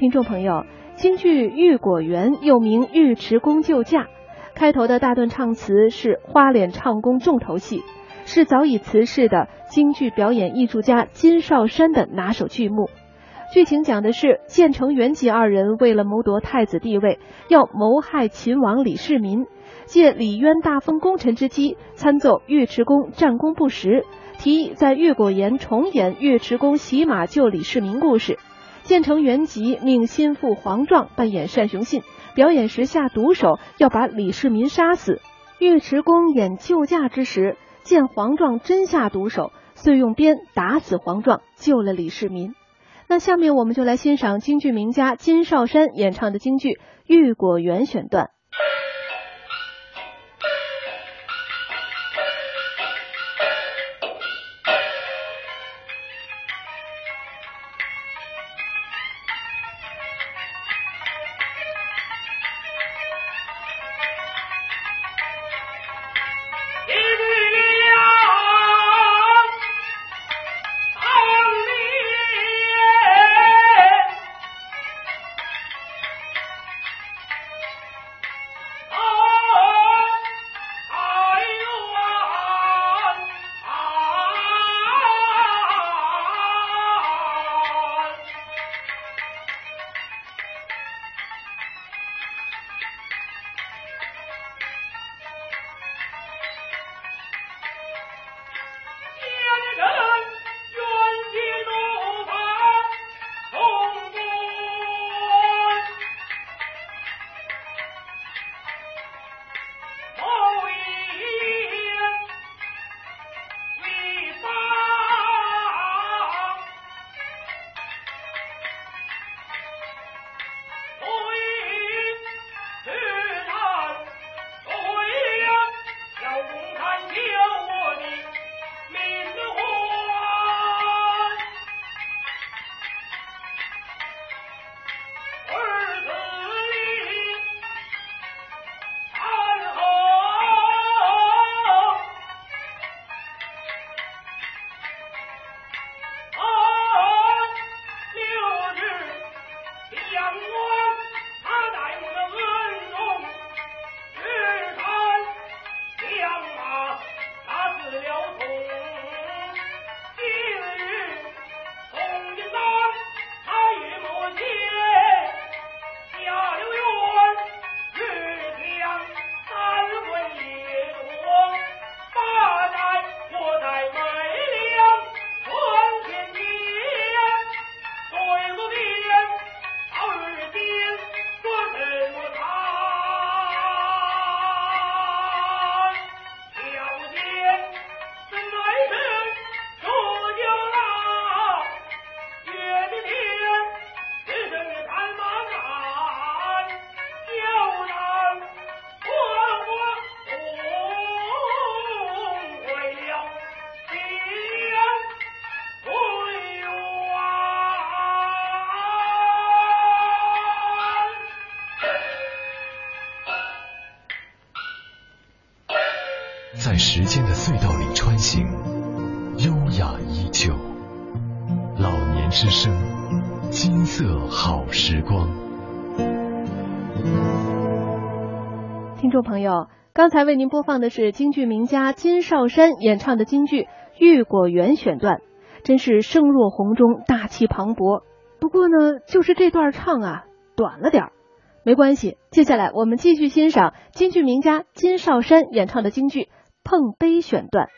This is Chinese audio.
听众朋友，京剧《玉果园》又名《尉迟恭救驾》，开头的大段唱词是花脸唱功重头戏，是早已辞世的京剧表演艺术家金少山的拿手剧目。剧情讲的是建成、元吉二人为了谋夺太子地位，要谋害秦王李世民，借李渊大封功臣之机，参奏尉迟恭战功不实，提议在玉果园重演尉迟恭洗马救李世民故事。建成、原籍命心腹黄壮扮演单雄信，表演时下毒手，要把李世民杀死。尉迟恭演救驾之时，见黄壮真下毒手，遂用鞭打死黄壮，救了李世民。那下面我们就来欣赏京剧名家金少山演唱的京剧《玉果园》选段。在时间的隧道里穿行，优雅依旧。老年之声，金色好时光。听众朋友，刚才为您播放的是京剧名家金少山演唱的京剧《玉果园》选段，真是声若洪钟，大气磅礴。不过呢，就是这段唱啊，短了点儿。没关系，接下来我们继续欣赏京剧名家金少山演唱的京剧。碰杯选段。